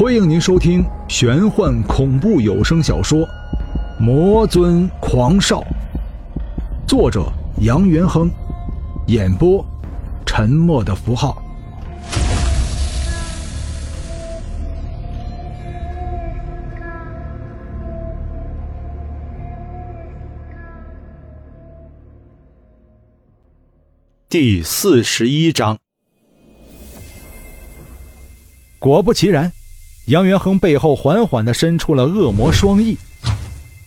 欢迎您收听玄幻恐怖有声小说《魔尊狂少》，作者杨元亨，演播沉默的符号。第四十一章，果不其然。杨元亨背后缓缓地伸出了恶魔双翼，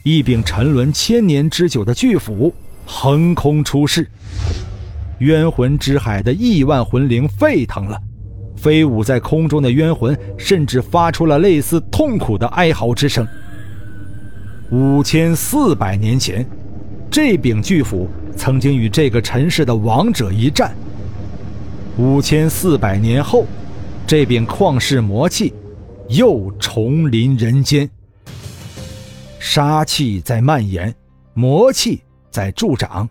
一柄沉沦千年之久的巨斧横空出世，冤魂之海的亿万魂灵沸腾了，飞舞在空中的冤魂甚至发出了类似痛苦的哀嚎之声。五千四百年前，这柄巨斧曾经与这个尘世的王者一战；五千四百年后，这柄旷世魔器。又重临人间，杀气在蔓延，魔气在助长。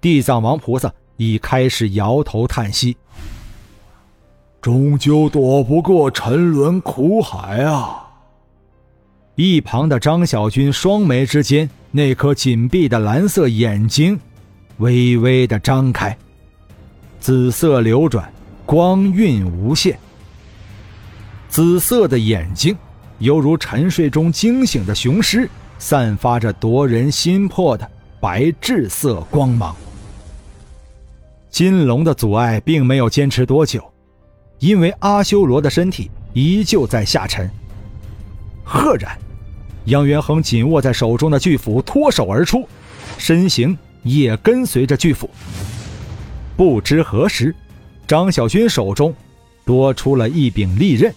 地藏王菩萨已开始摇头叹息：“终究躲不过沉沦苦海啊！”一旁的张小军双眉之间那颗紧闭的蓝色眼睛，微微的张开，紫色流转，光晕无限。紫色的眼睛，犹如沉睡中惊醒的雄狮，散发着夺人心魄的白炽色光芒。金龙的阻碍并没有坚持多久，因为阿修罗的身体依旧在下沉。赫然，杨元亨紧握在手中的巨斧脱手而出，身形也跟随着巨斧。不知何时，张小军手中多出了一柄利刃。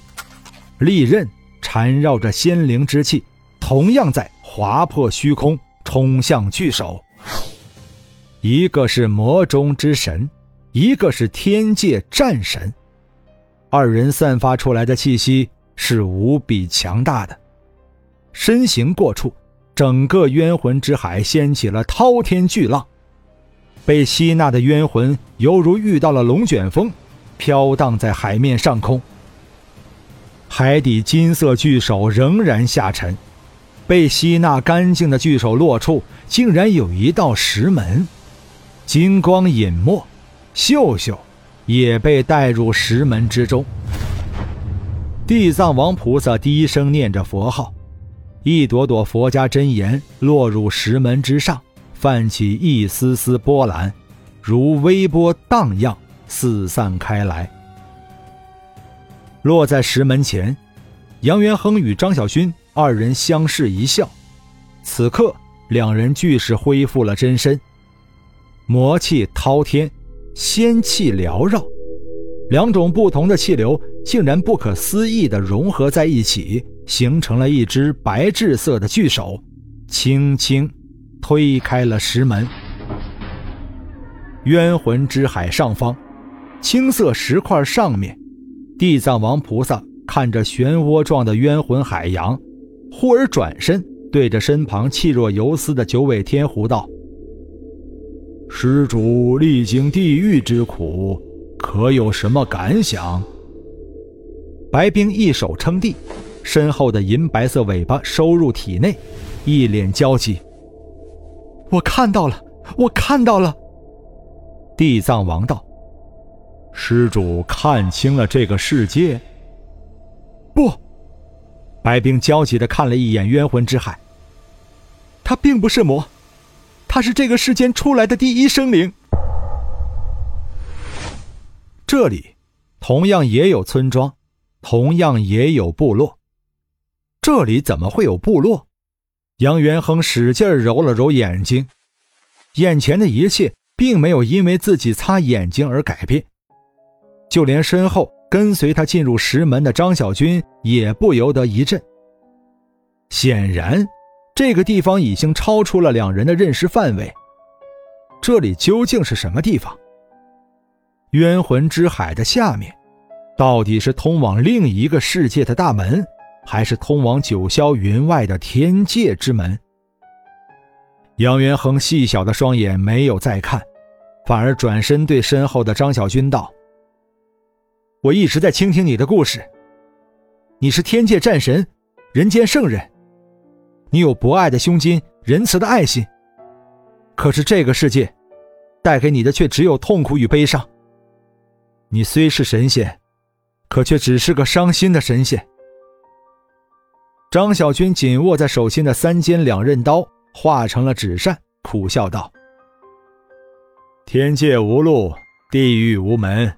利刃缠绕着仙灵之气，同样在划破虚空，冲向巨手。一个是魔中之神，一个是天界战神，二人散发出来的气息是无比强大的。身形过处，整个冤魂之海掀起了滔天巨浪，被吸纳的冤魂犹如遇到了龙卷风，飘荡在海面上空。海底金色巨手仍然下沉，被吸纳干净的巨手落处，竟然有一道石门，金光隐没，秀秀也被带入石门之中。地藏王菩萨低声念着佛号，一朵朵佛家真言落入石门之上，泛起一丝丝波澜，如微波荡漾，四散开来。落在石门前，杨元亨与张小军二人相视一笑。此刻，两人俱是恢复了真身，魔气滔天，仙气缭绕，两种不同的气流竟然不可思议地融合在一起，形成了一只白炽色的巨手，轻轻推开了石门。冤魂之海上方，青色石块上面。地藏王菩萨看着漩涡状的冤魂海洋，忽而转身对着身旁气若游丝的九尾天狐道：“施主历经地狱之苦，可有什么感想？”白冰一手撑地，身后的银白色尾巴收入体内，一脸焦急：“我看到了，我看到了。”地藏王道。施主看清了这个世界。不，白冰焦急的看了一眼冤魂之海。他并不是魔，他是这个世间出来的第一生灵。这里同样也有村庄，同样也有部落。这里怎么会有部落？杨元亨使劲揉了揉眼睛，眼前的一切并没有因为自己擦眼睛而改变。就连身后跟随他进入石门的张小军也不由得一震。显然，这个地方已经超出了两人的认识范围。这里究竟是什么地方？冤魂之海的下面，到底是通往另一个世界的大门，还是通往九霄云外的天界之门？杨元亨细小的双眼没有再看，反而转身对身后的张小军道。我一直在倾听你的故事，你是天界战神，人间圣人。你有博爱的胸襟，仁慈的爱心。可是这个世界，带给你的却只有痛苦与悲伤。你虽是神仙，可却只是个伤心的神仙。张小军紧握在手心的三尖两刃刀化成了纸扇，苦笑道：“天界无路，地狱无门，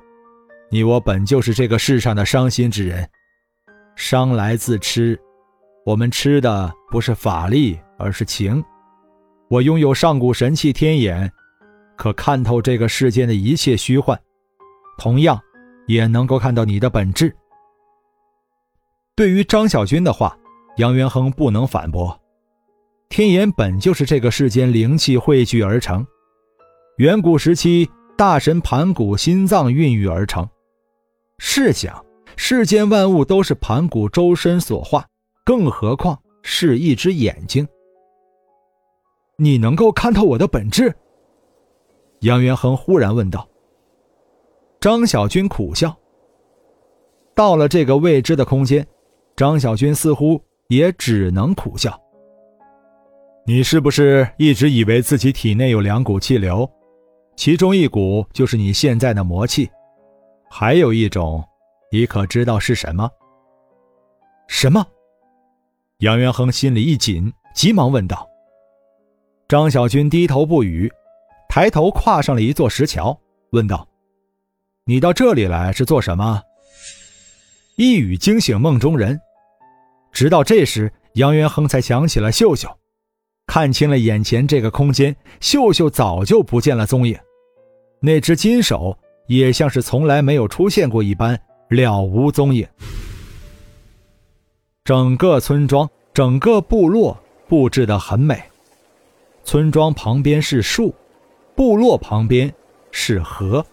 你我本就是这个世上的伤心之人。伤来自痴，我们吃的不是法力，而是情。我拥有上古神器天眼，可看透这个世间的一切虚幻，同样也能够看到你的本质。”对于张小军的话。杨元亨不能反驳，天眼本就是这个世间灵气汇聚而成，远古时期大神盘古心脏孕育而成。试想，世间万物都是盘古周身所化，更何况是一只眼睛？你能够看透我的本质？杨元亨忽然问道。张小军苦笑。到了这个未知的空间，张小军似乎。也只能苦笑。你是不是一直以为自己体内有两股气流，其中一股就是你现在的魔气，还有一种，你可知道是什么？什么？杨元亨心里一紧，急忙问道。张小军低头不语，抬头跨上了一座石桥，问道：“你到这里来是做什么？”一语惊醒梦中人。直到这时，杨元亨才想起了秀秀，看清了眼前这个空间，秀秀早就不见了踪影，那只金手也像是从来没有出现过一般，了无踪影。整个村庄、整个部落布置得很美，村庄旁边是树，部落旁边是河，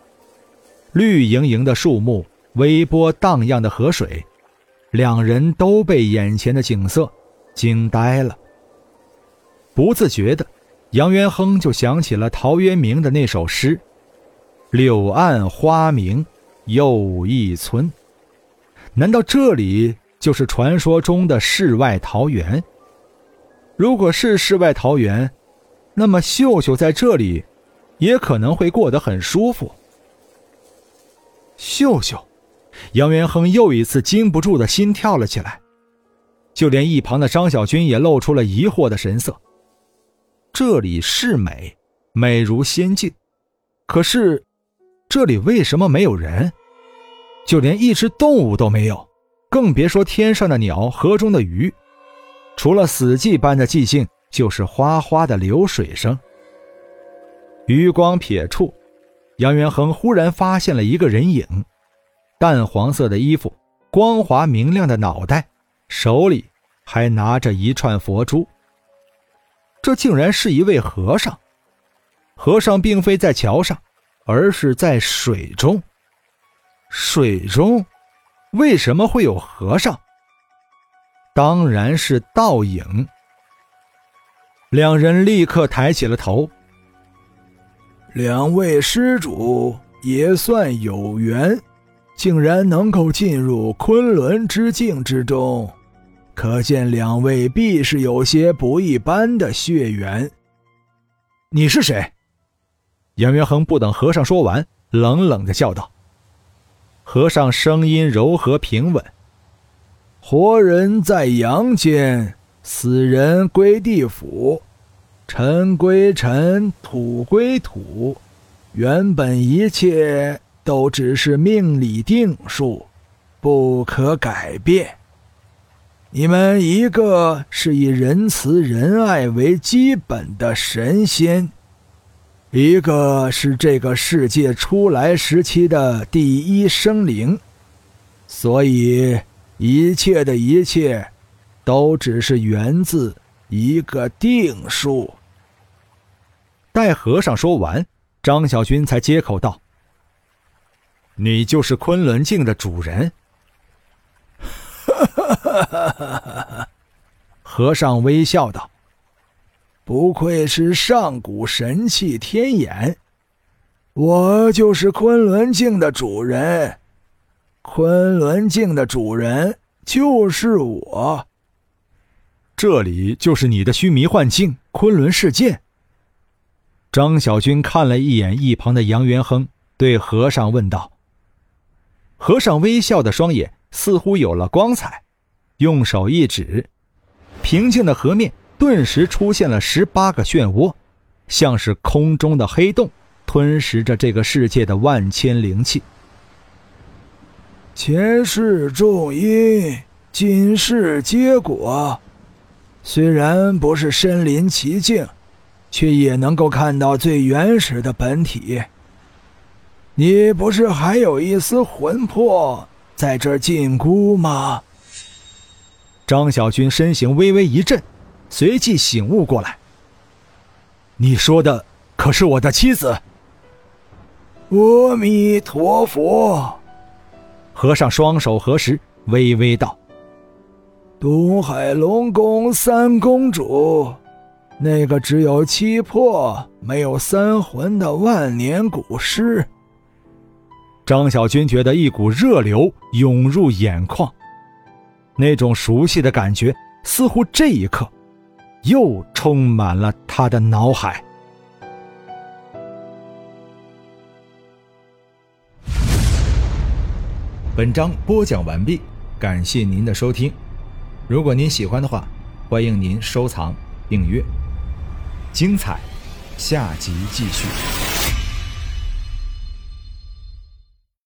绿莹莹的树木，微波荡漾的河水。两人都被眼前的景色惊呆了，不自觉的，杨元亨就想起了陶渊明的那首诗：“柳暗花明又一村。”难道这里就是传说中的世外桃源？如果是世外桃源，那么秀秀在这里也可能会过得很舒服。秀秀。杨元亨又一次禁不住的心跳了起来，就连一旁的张小军也露出了疑惑的神色。这里是美，美如仙境，可是这里为什么没有人？就连一只动物都没有，更别说天上的鸟、河中的鱼。除了死寂般的寂静，就是哗哗的流水声。余光瞥处，杨元亨忽然发现了一个人影。淡黄色的衣服，光滑明亮的脑袋，手里还拿着一串佛珠。这竟然是一位和尚。和尚并非在桥上，而是在水中。水中，为什么会有和尚？当然是倒影。两人立刻抬起了头。两位施主也算有缘。竟然能够进入昆仑之境之中，可见两位必是有些不一般的血缘。你是谁？杨元亨不等和尚说完，冷冷的笑道。和尚声音柔和平稳：“活人在阳间，死人归地府，尘归尘，土归土，原本一切。”都只是命里定数，不可改变。你们一个是以仁慈仁爱为基本的神仙，一个是这个世界初来时期的第一生灵，所以一切的一切，都只是源自一个定数。待和尚说完，张小军才接口道。你就是昆仑镜的主人。和尚微笑道：“不愧是上古神器天眼，我就是昆仑镜的主人。昆仑镜的主人就是我。这里就是你的须弥幻境昆仑世界。张小军看了一眼一旁的杨元亨，对和尚问道：“和尚微笑的双眼似乎有了光彩，用手一指，平静的河面顿时出现了十八个漩涡，像是空中的黑洞，吞噬着这个世界的万千灵气。前世种因，今世结果。”虽然不是身临其境，却也能够看到最原始的本体。你不是还有一丝魂魄在这禁锢吗？张小军身形微微一震，随即醒悟过来。你说的可是我的妻子？阿弥陀佛。和尚双手合十，微微道。东海龙宫三公主，那个只有七魄没有三魂的万年古尸。张小军觉得一股热流涌入眼眶，那种熟悉的感觉似乎这一刻又充满了他的脑海。本章播讲完毕，感谢您的收听。如果您喜欢的话，欢迎您收藏、订阅。精彩，下集继续。